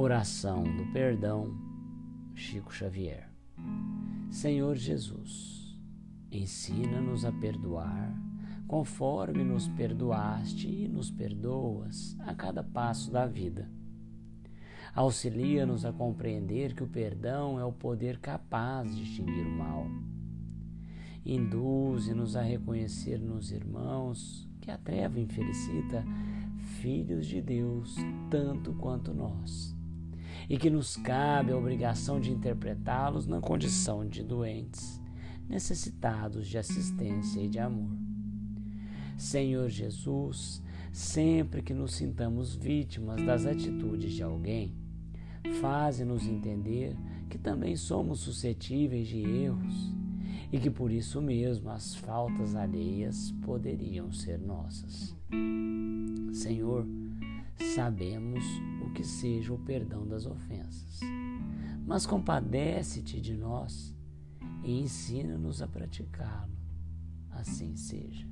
Oração do Perdão, Chico Xavier. Senhor Jesus, ensina-nos a perdoar, conforme nos perdoaste e nos perdoas a cada passo da vida. Auxilia-nos a compreender que o perdão é o poder capaz de extinguir o mal. Induze-nos a reconhecer nos irmãos que a treva infelicita filhos de Deus tanto quanto nós e que nos cabe a obrigação de interpretá-los na condição de doentes, necessitados de assistência e de amor. Senhor Jesus, sempre que nos sintamos vítimas das atitudes de alguém, faze-nos entender que também somos suscetíveis de erros e que por isso mesmo as faltas alheias poderiam ser nossas. Senhor, sabemos o que seja o perdão das ofensas, mas compadece-te de nós e ensina-nos a praticá-lo. Assim seja.